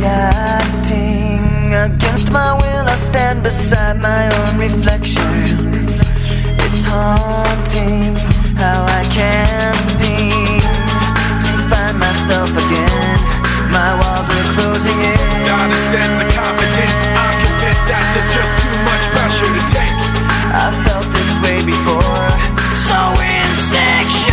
reacting against my will. I stand beside my own reflection. It's haunting how I can't seem to find myself again. My walls are closing in. Not a sense of confidence. I'm convinced that there's just too much pressure to take. I felt this way before. So insecure.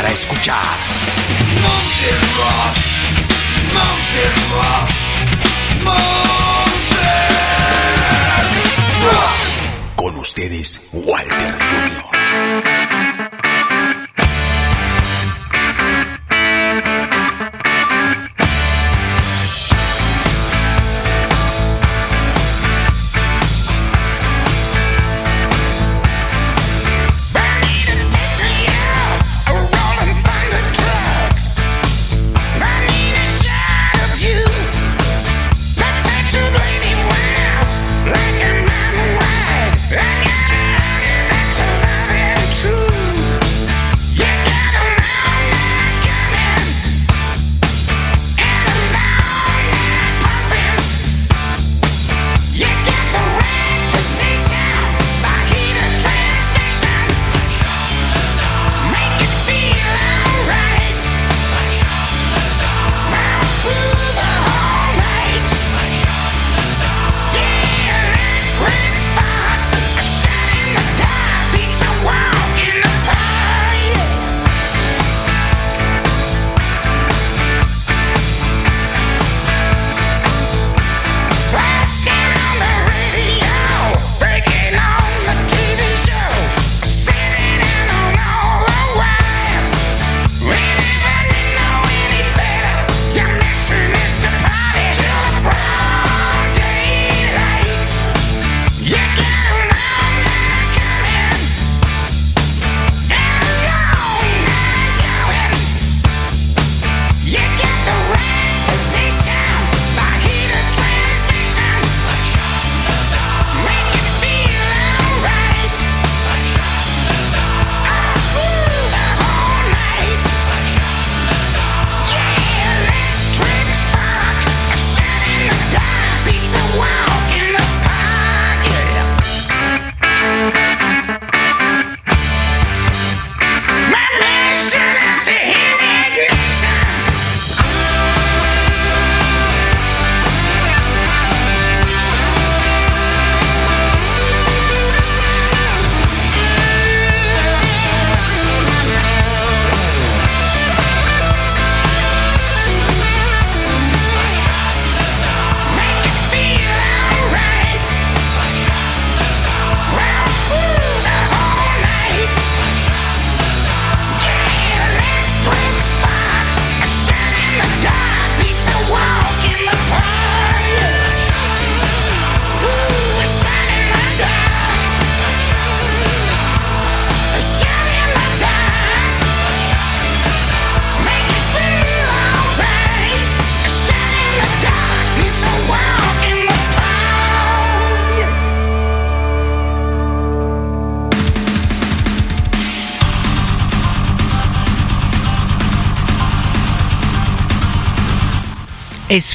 Para escuchar Montserrat, Montserrat, Montserrat. con ustedes Walter Jr.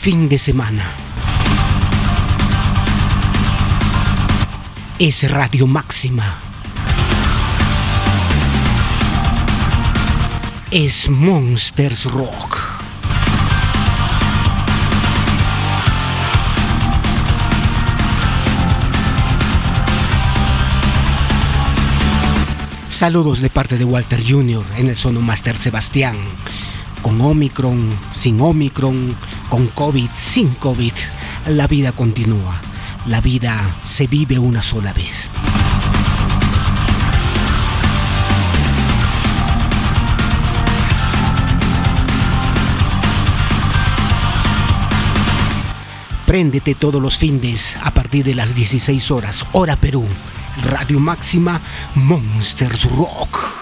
fin de semana. Es Radio Máxima. Es Monsters Rock. Saludos de parte de Walter Jr. en el Sono Master Sebastián con Omicron, sin Omicron, con COVID, sin COVID. La vida continúa. La vida se vive una sola vez. Préndete todos los fines a partir de las 16 horas, hora Perú. Radio Máxima Monsters Rock.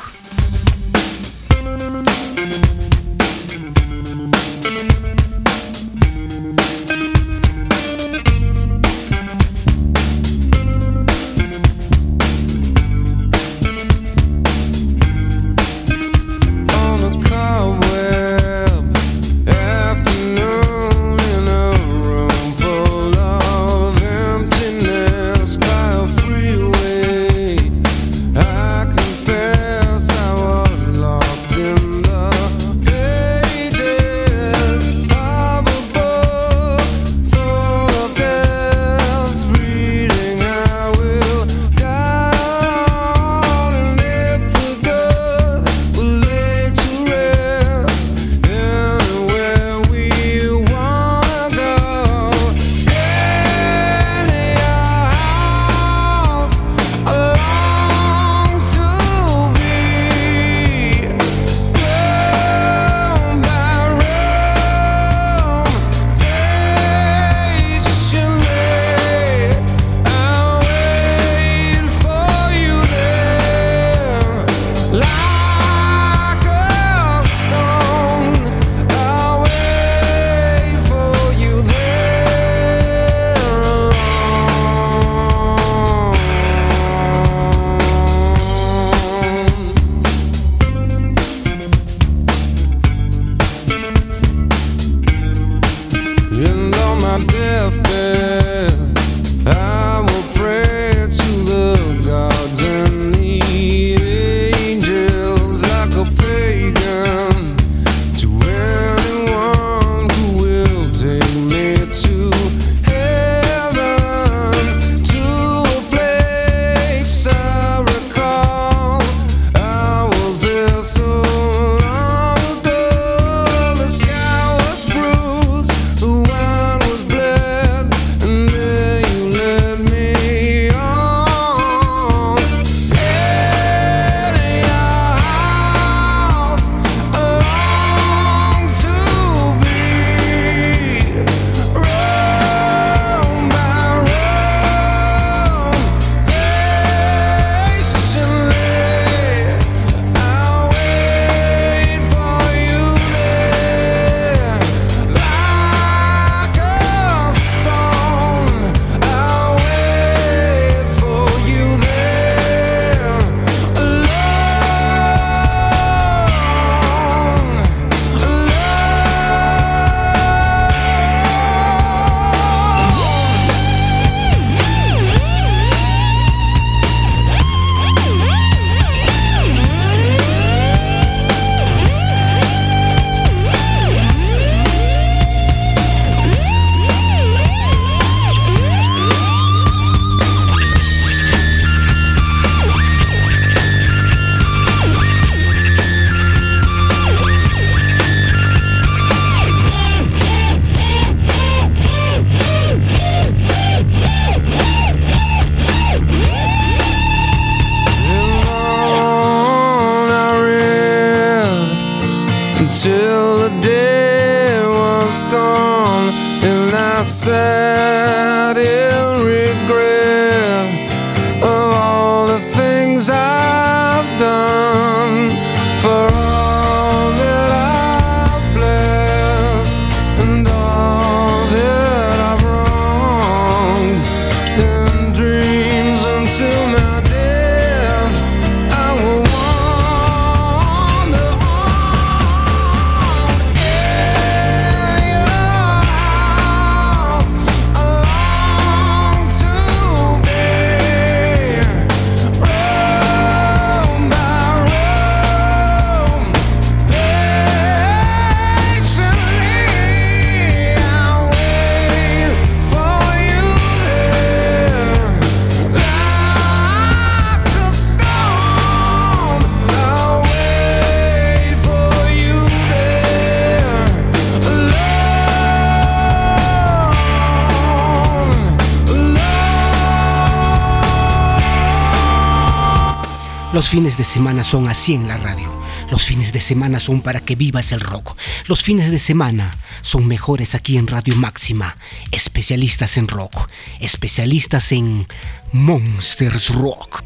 Los fines de semana son así en la radio. Los fines de semana son para que vivas el rock. Los fines de semana son mejores aquí en Radio Máxima. Especialistas en rock. Especialistas en Monsters Rock.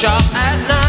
shop at night.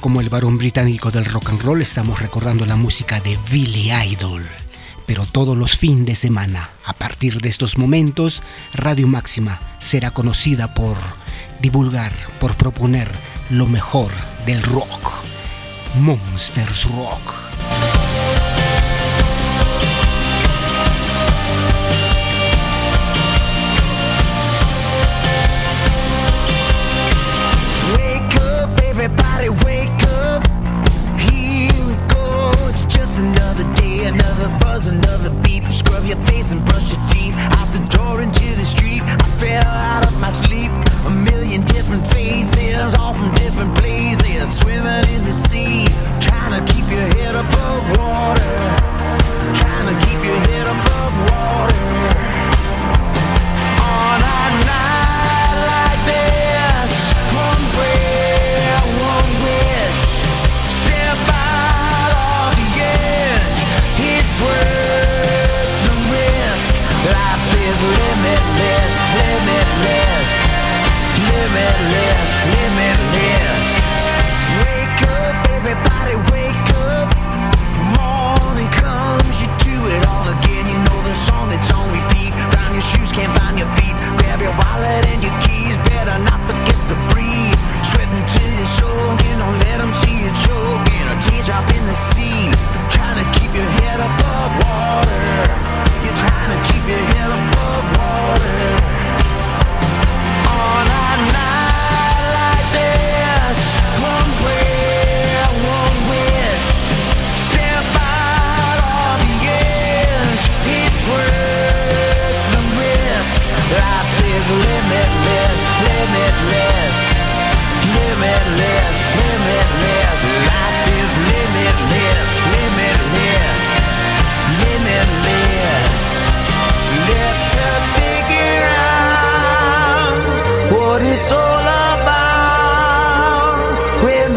como el varón británico del rock and roll, estamos recordando la música de Billy Idol. Pero todos los fines de semana, a partir de estos momentos, Radio Máxima será conocida por divulgar, por proponer lo mejor del rock. Monsters Rock.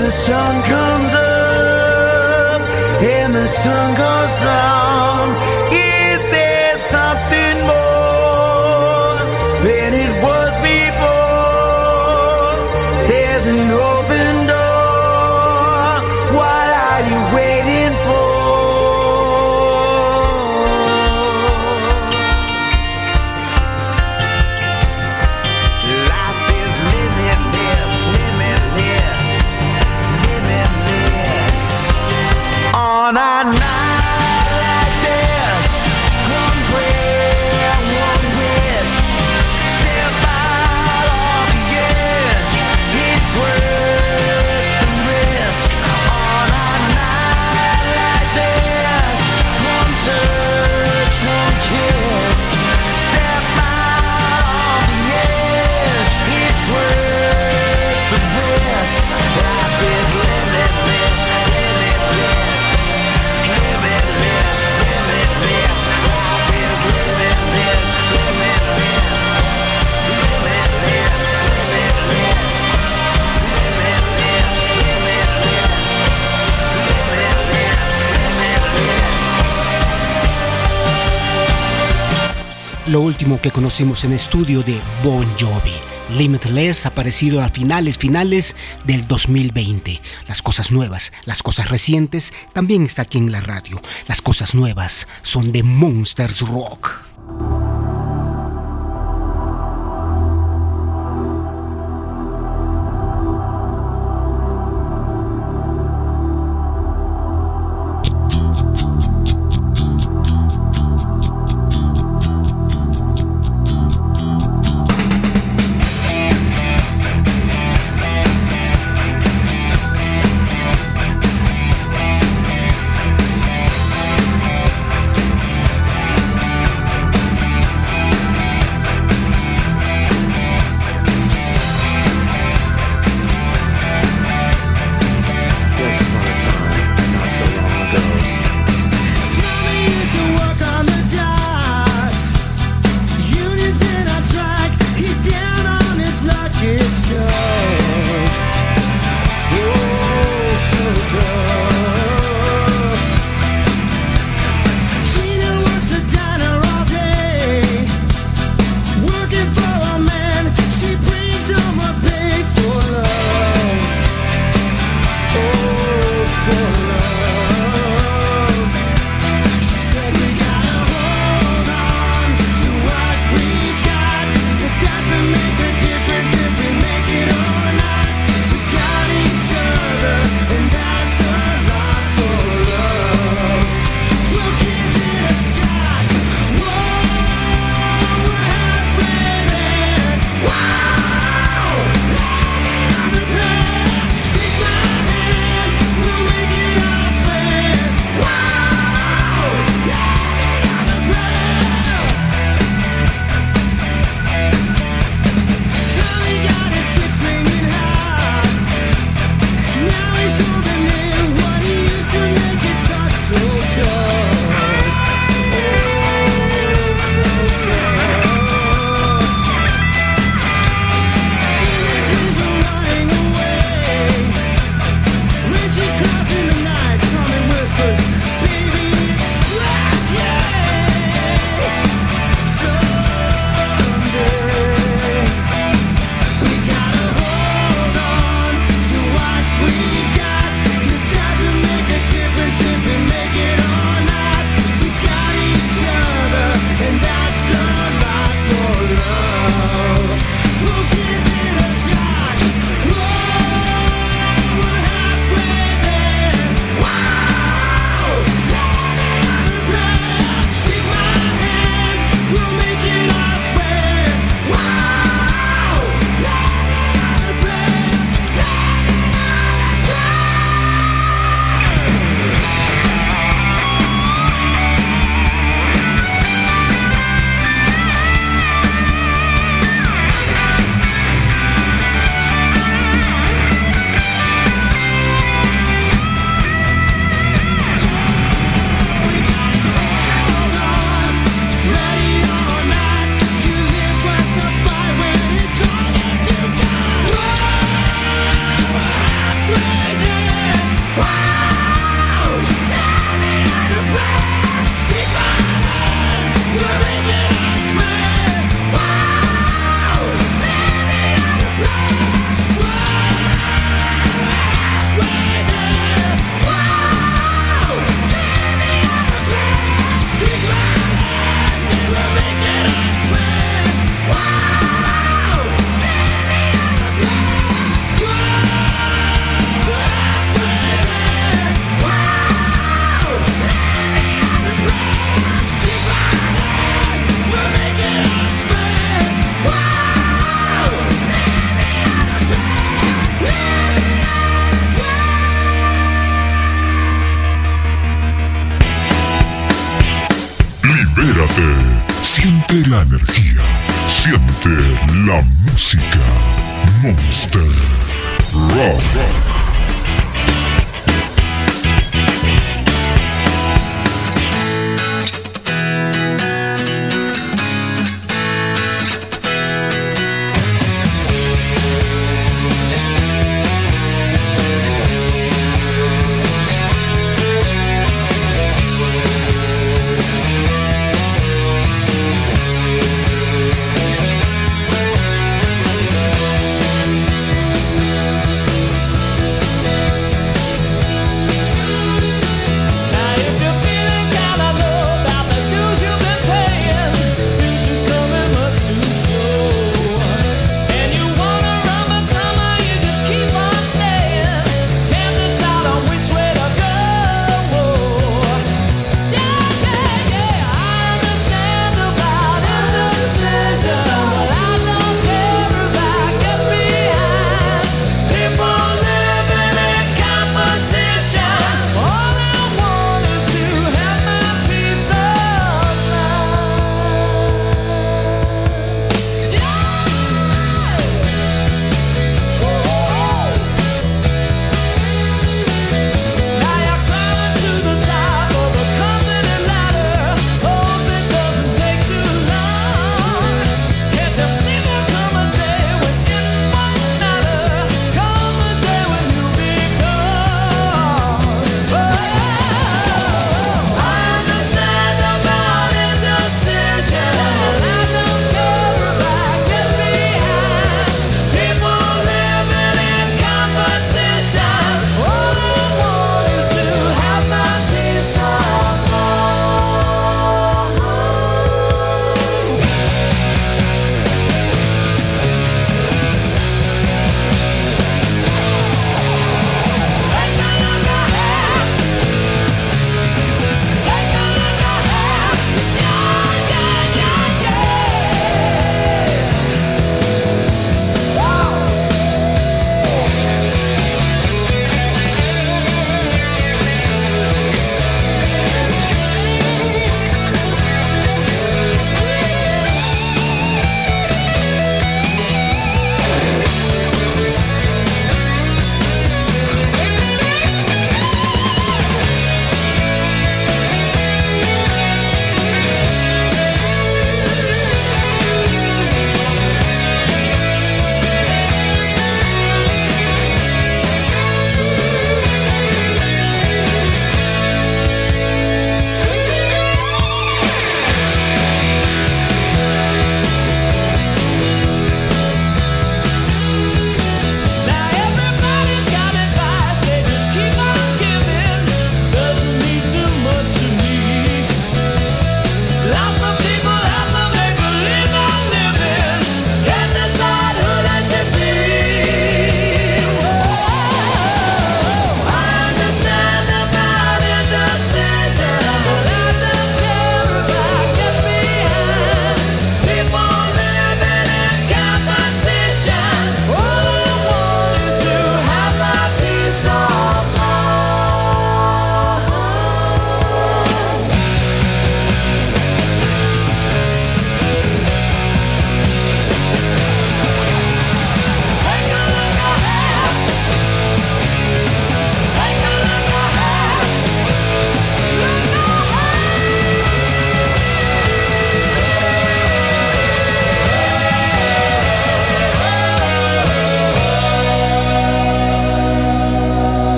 The sun comes up and the sun goes down. Lo último que conocimos en estudio de Bon Jovi. Limitless aparecido a finales finales del 2020. Las cosas nuevas, las cosas recientes también está aquí en la radio. Las cosas nuevas son de Monsters Rock. to the news.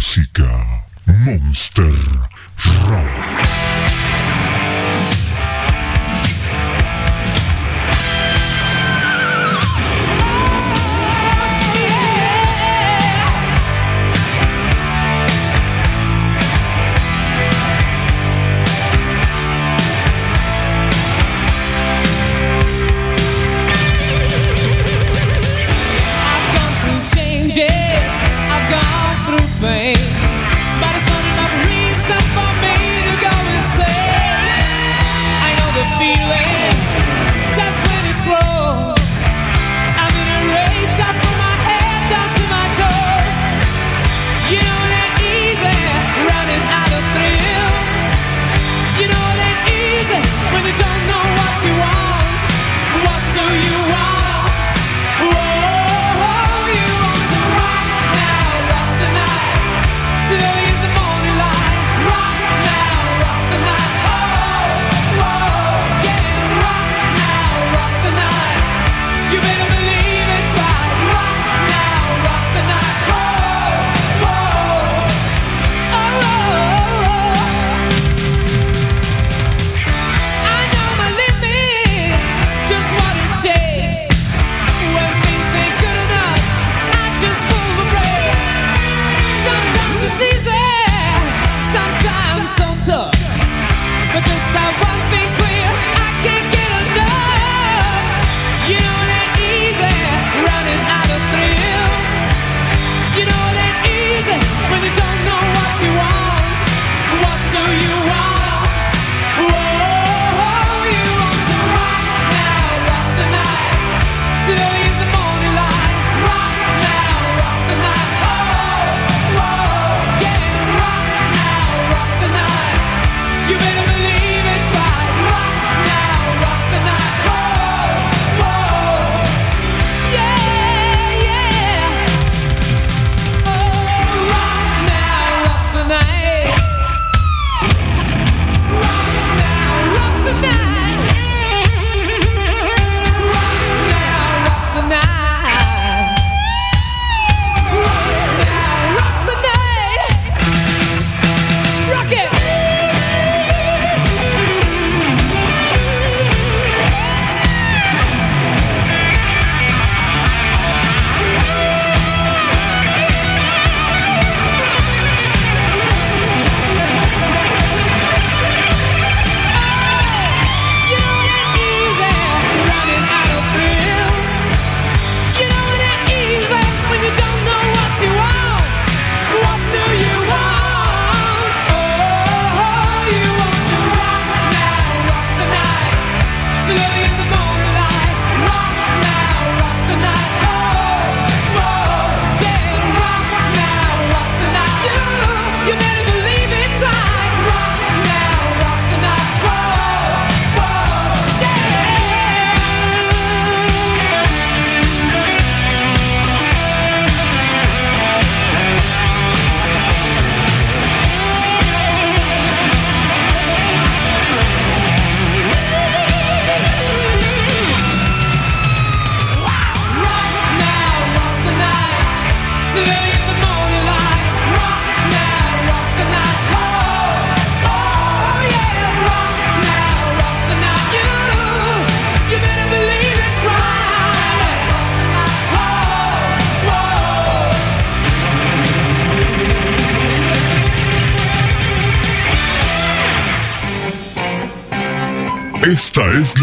Música.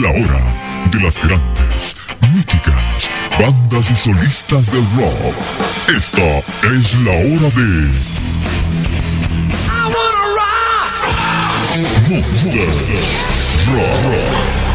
la hora de las grandes, míticas, bandas y solistas del rock. Esta es la hora de... I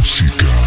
música.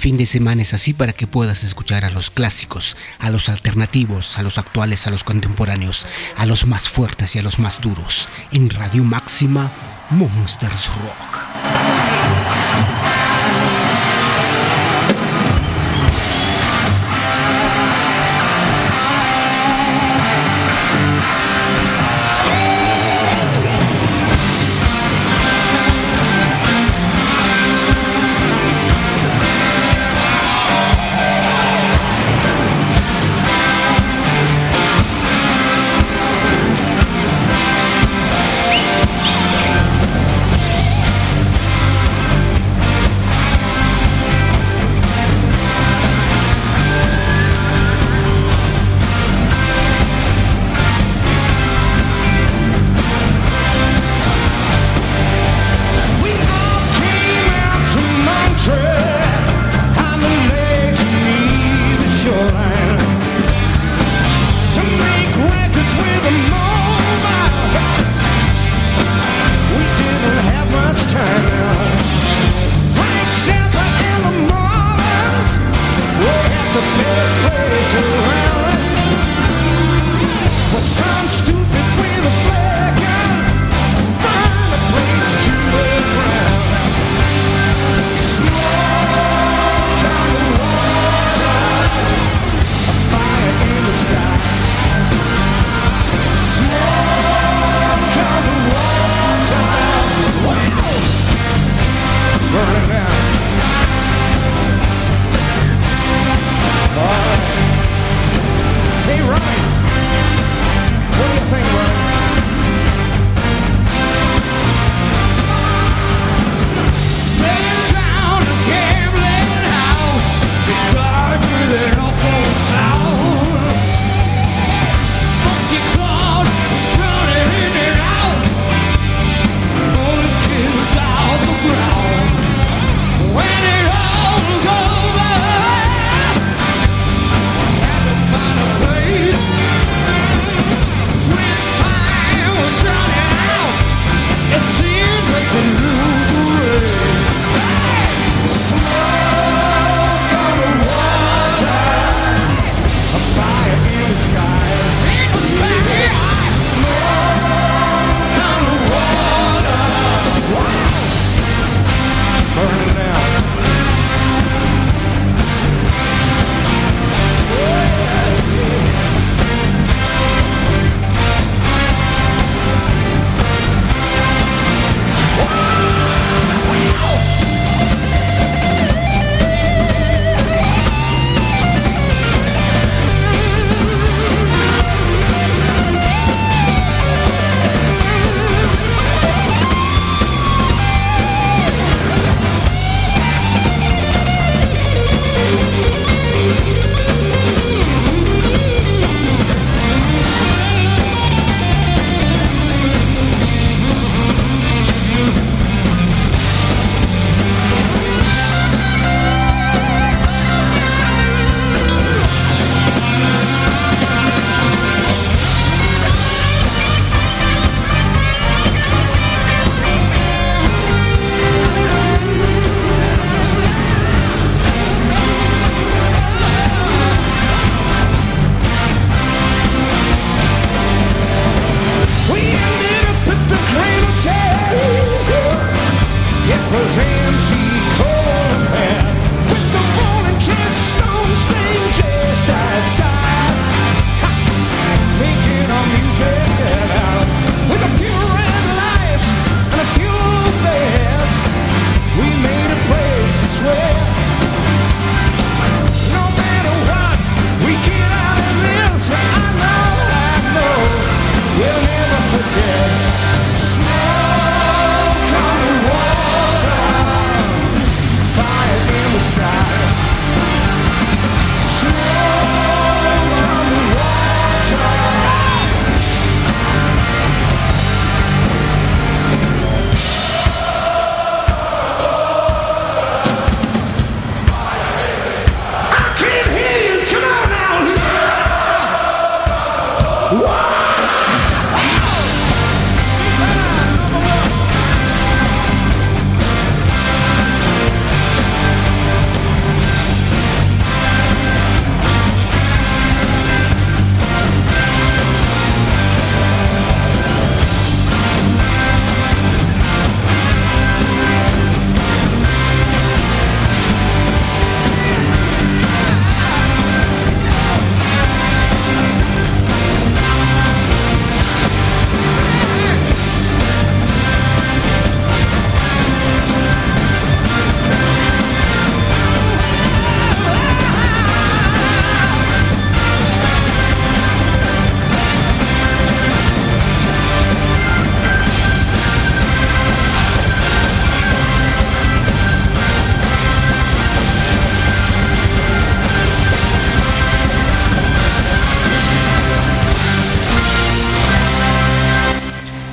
fin de semana es así para que puedas escuchar a los clásicos, a los alternativos, a los actuales, a los contemporáneos, a los más fuertes y a los más duros. En Radio Máxima, Monsters Rock.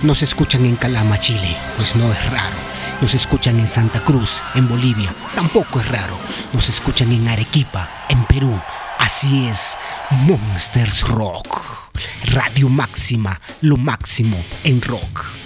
Nos escuchan en Calama, Chile, pues no es raro. Nos escuchan en Santa Cruz, en Bolivia, tampoco es raro. Nos escuchan en Arequipa, en Perú. Así es, Monsters Rock. Radio Máxima, lo máximo en rock.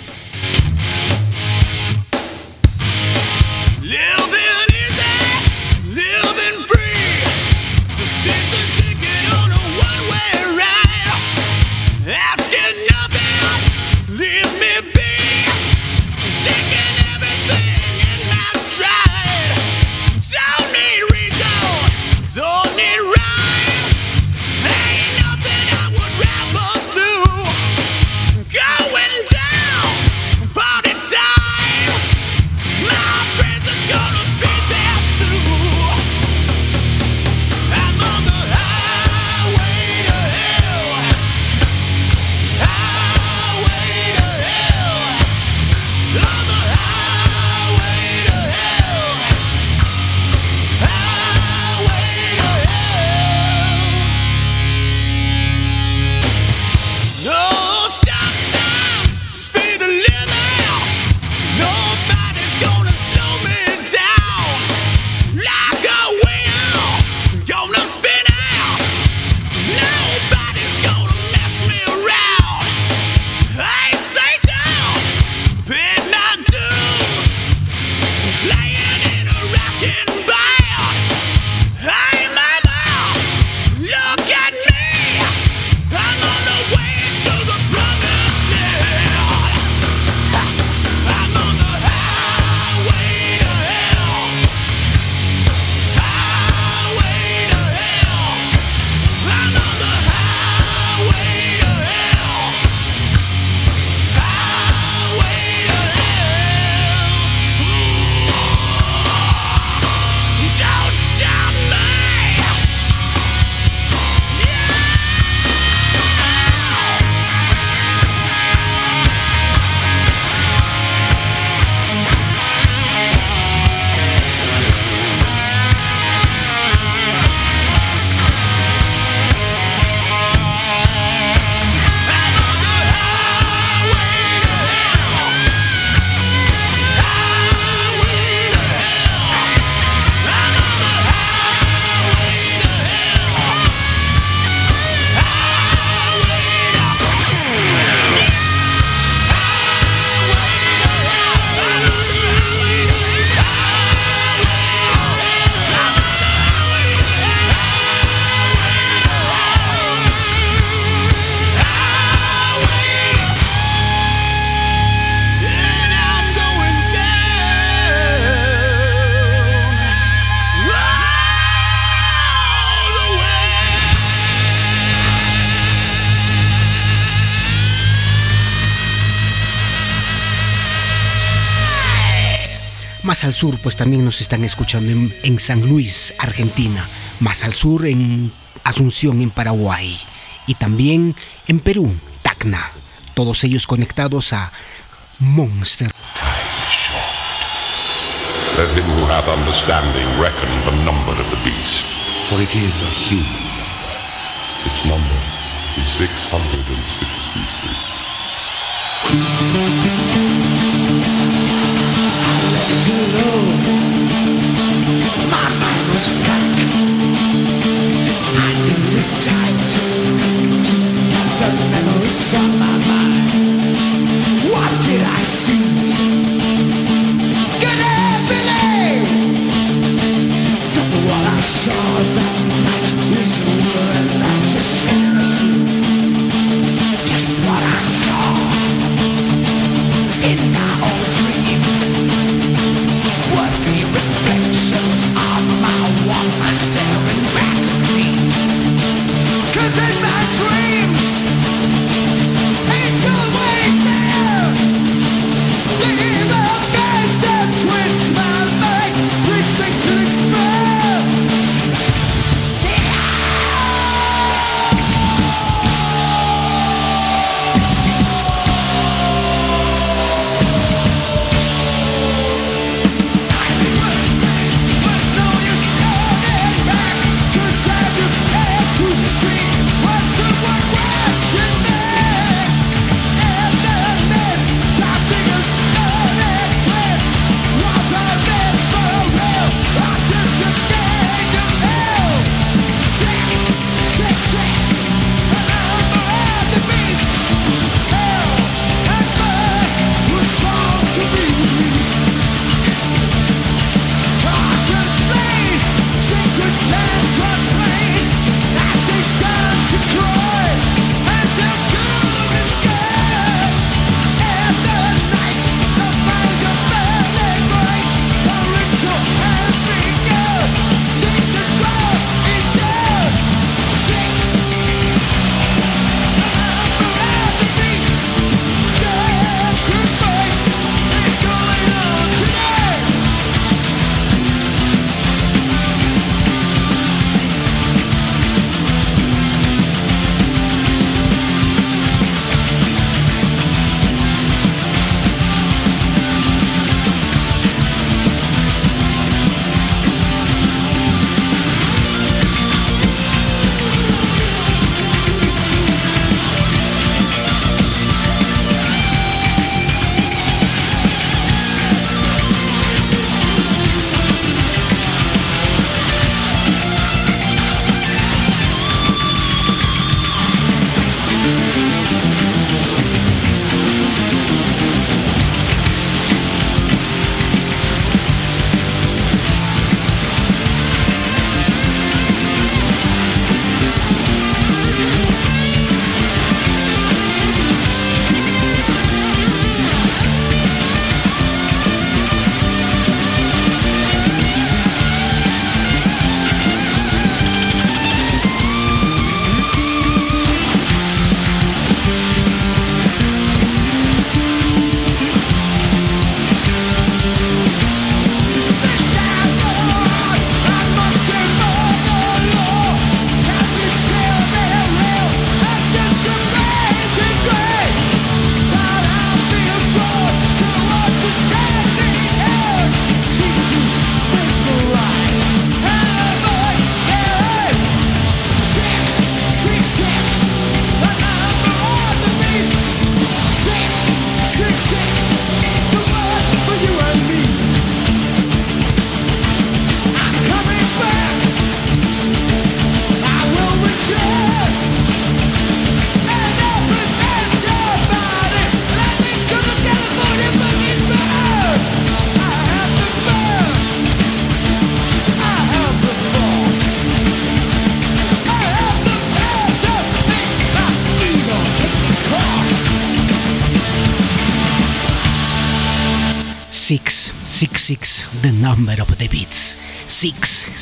más al sur, pues también nos están escuchando en, en San Luis, Argentina, más al sur en Asunción, en Paraguay, y también en Perú, Tacna. Todos ellos conectados a Monster. Let him who hath understanding reckon the number of the beast, for it is a human. Its number is 666. was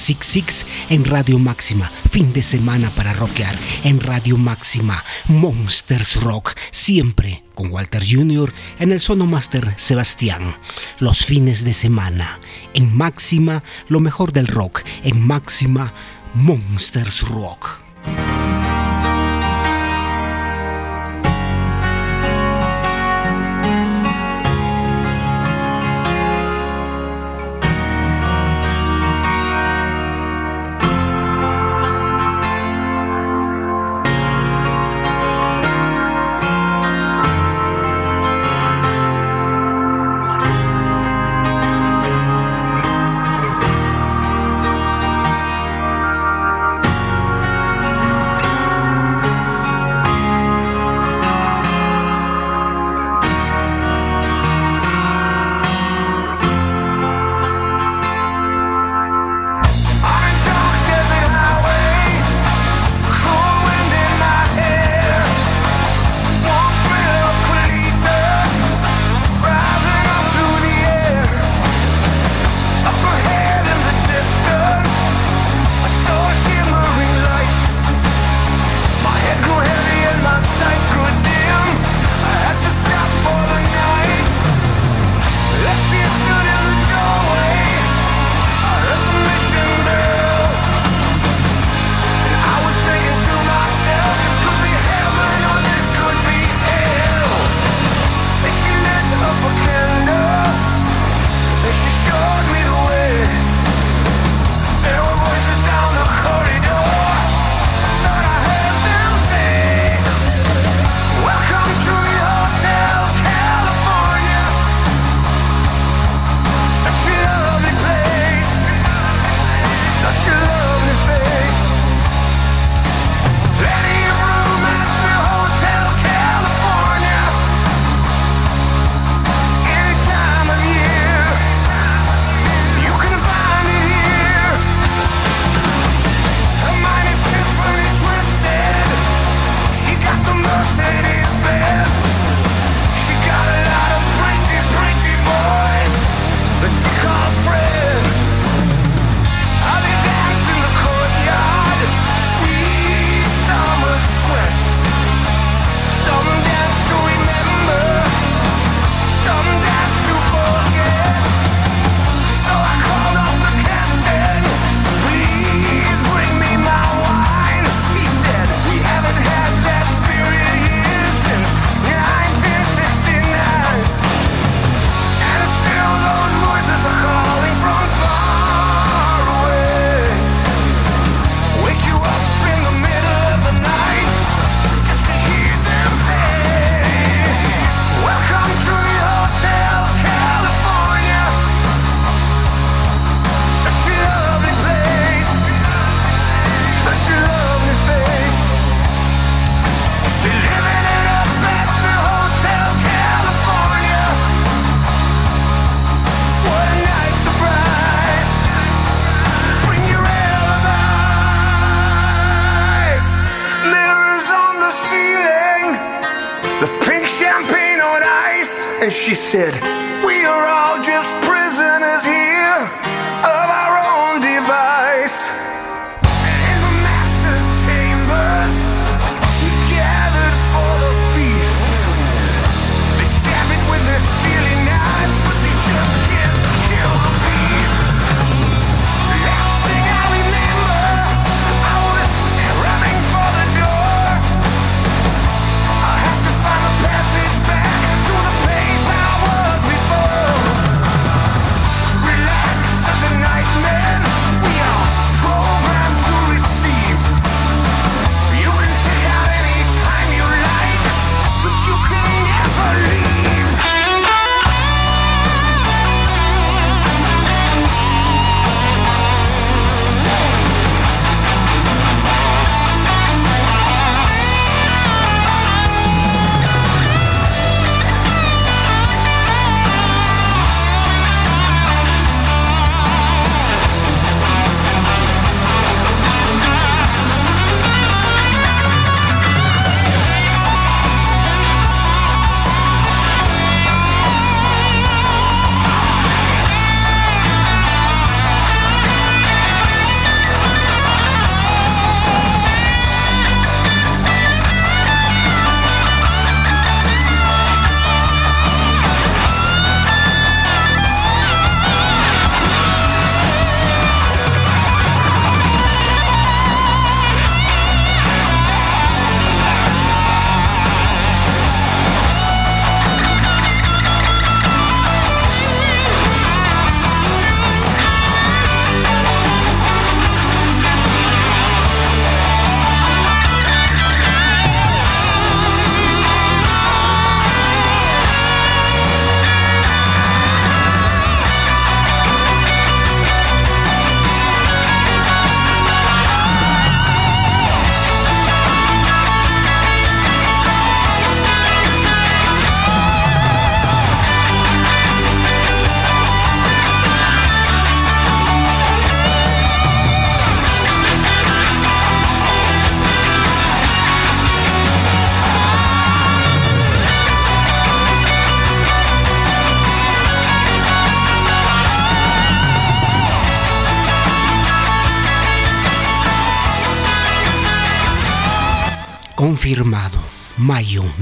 Six, six, six en Radio Máxima. Fin de semana para rockear en Radio Máxima. Monsters Rock, siempre con Walter Jr. en el Sonomaster Sebastián. Los fines de semana. En Máxima, lo mejor del rock. En Máxima, Monsters Rock.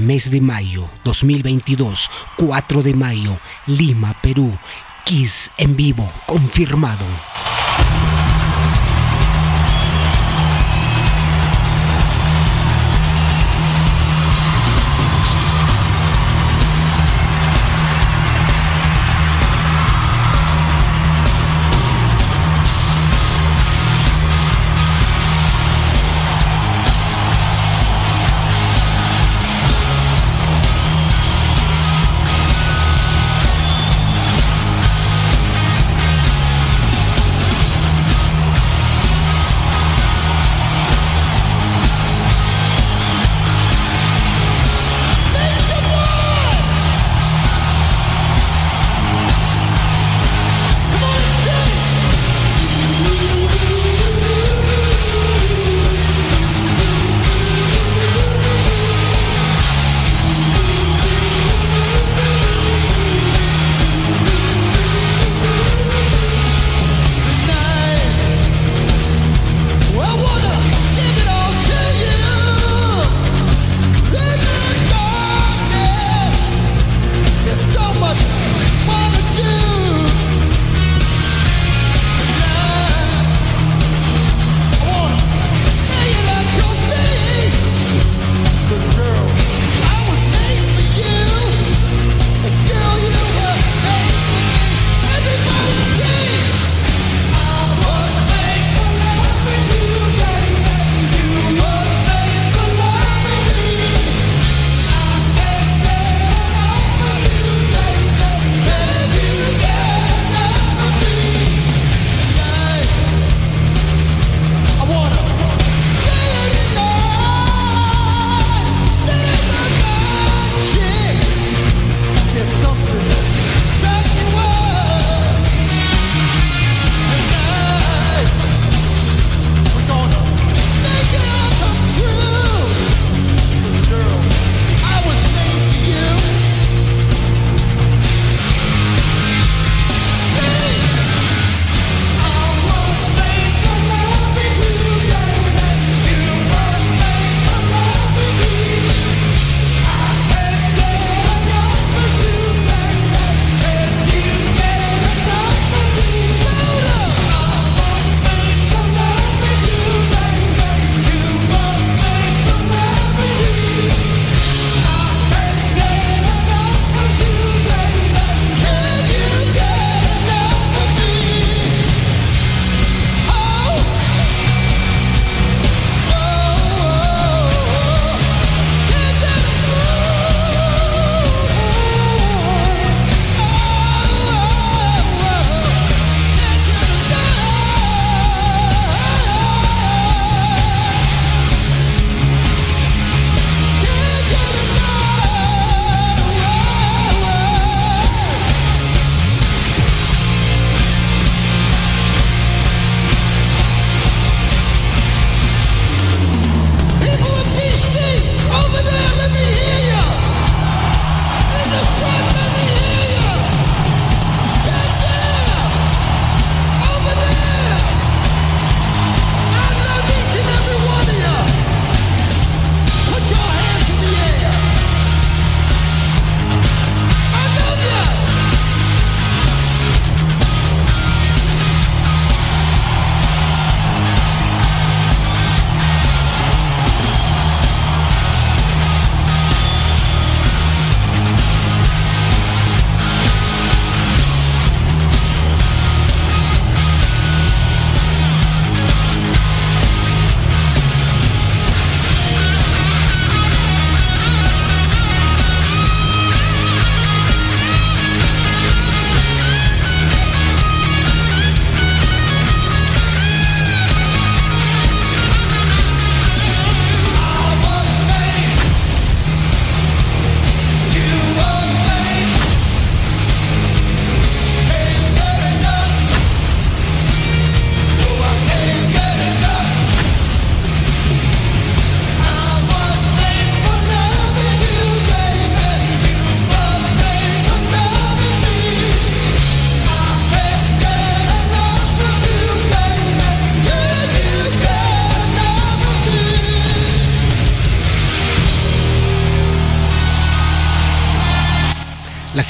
Mes de mayo 2022, 4 de mayo, Lima, Perú. Kiss en vivo, confirmado.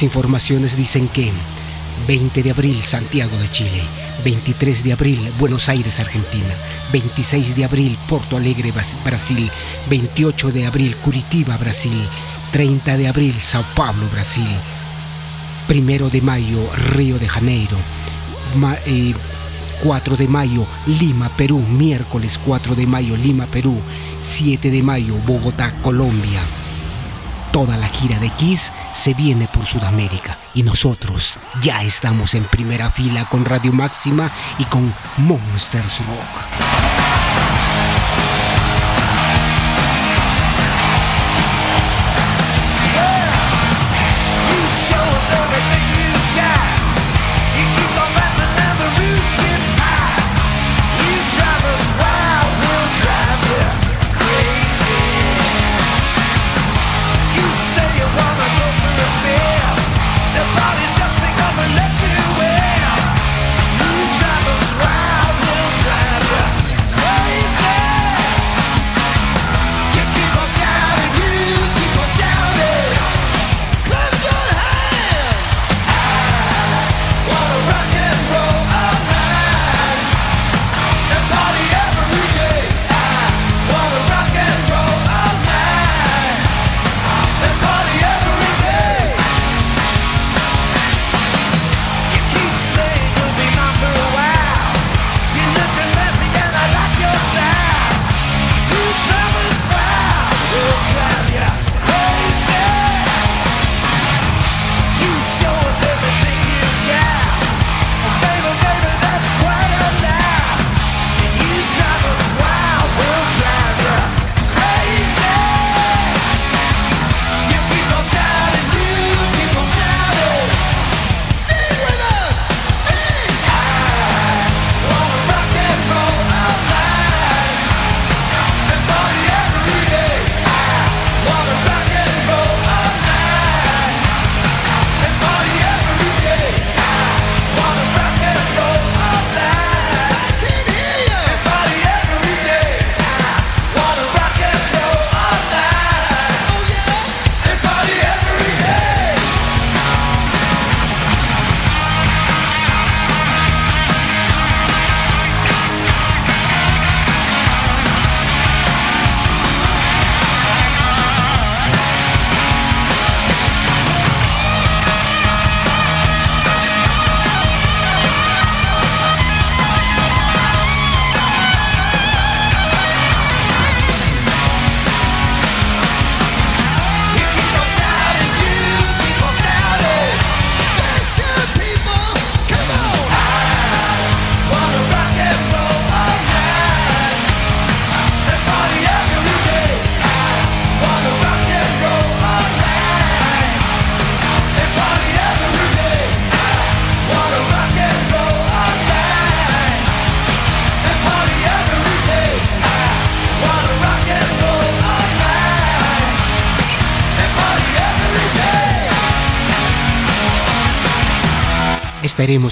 Informaciones dicen que 20 de abril Santiago de Chile, 23 de abril Buenos Aires, Argentina, 26 de abril Porto Alegre, Brasil, 28 de abril Curitiba, Brasil, 30 de abril Sao Paulo, Brasil, 1 de mayo Río de Janeiro, 4 eh, de mayo Lima, Perú, miércoles 4 de mayo Lima, Perú, 7 de mayo Bogotá, Colombia. Toda la gira de Kiss se viene por Sudamérica y nosotros ya estamos en primera fila con Radio Máxima y con Monsters Rock.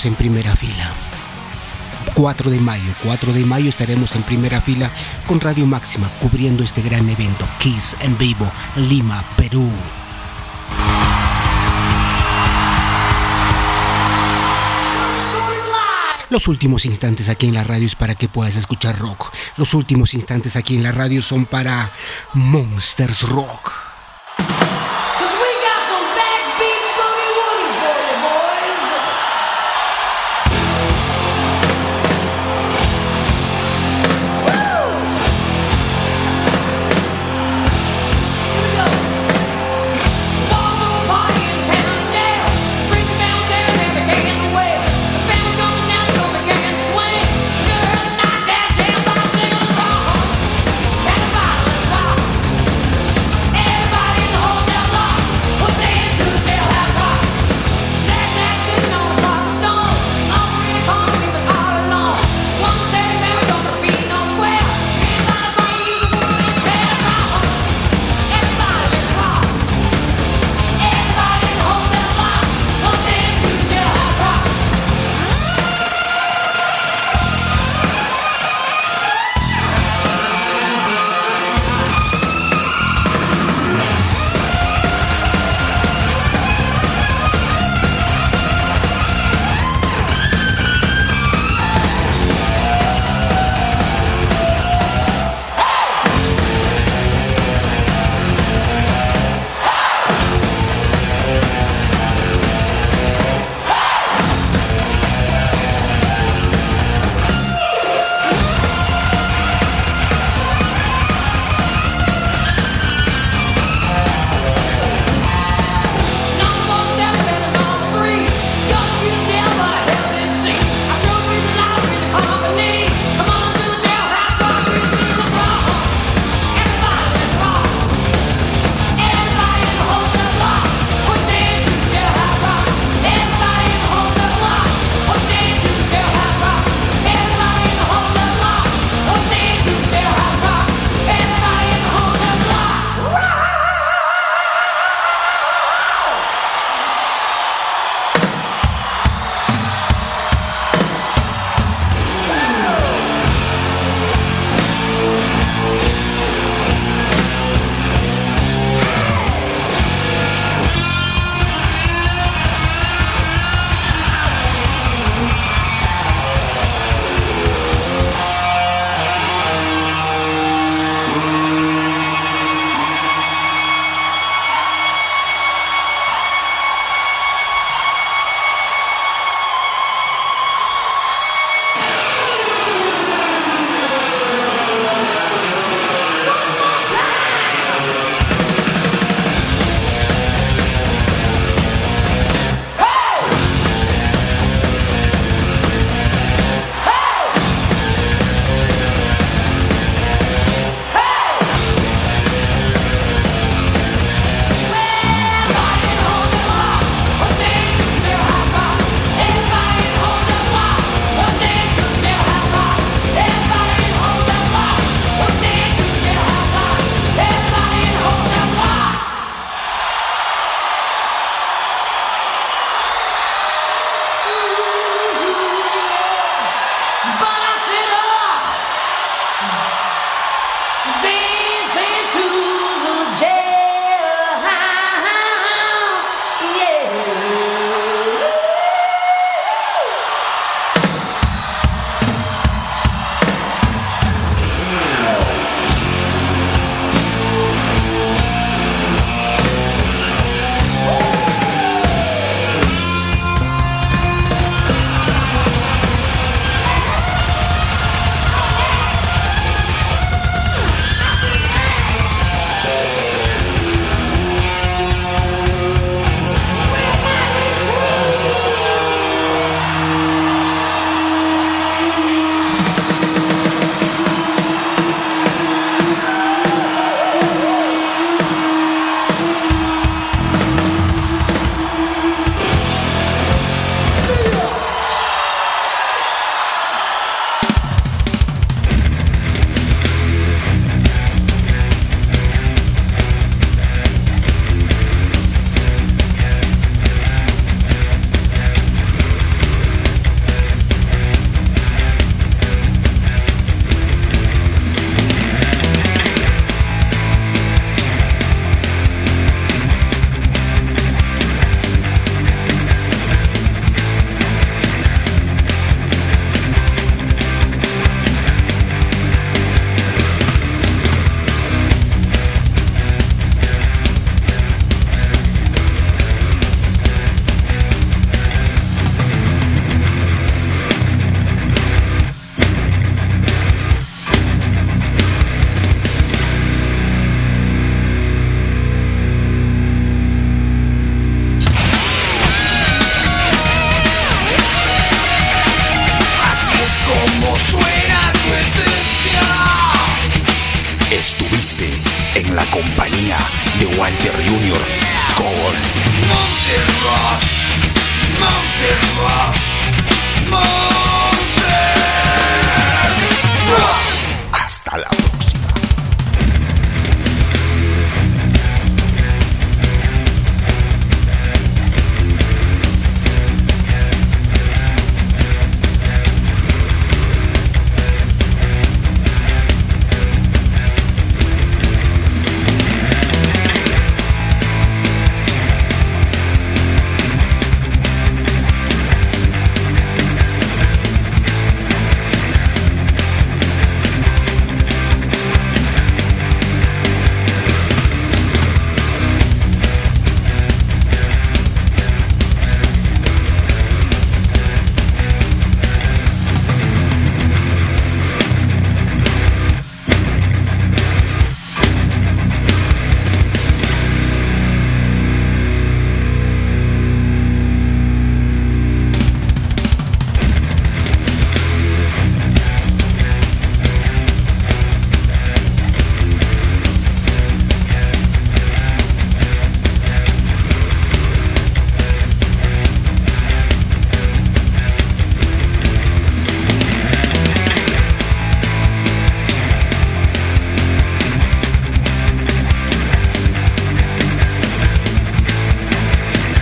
en primera fila. 4 de mayo, 4 de mayo estaremos en primera fila con Radio Máxima cubriendo este gran evento, Kiss en vivo, Lima, Perú. Los últimos instantes aquí en la radio es para que puedas escuchar rock. Los últimos instantes aquí en la radio son para Monsters Rock.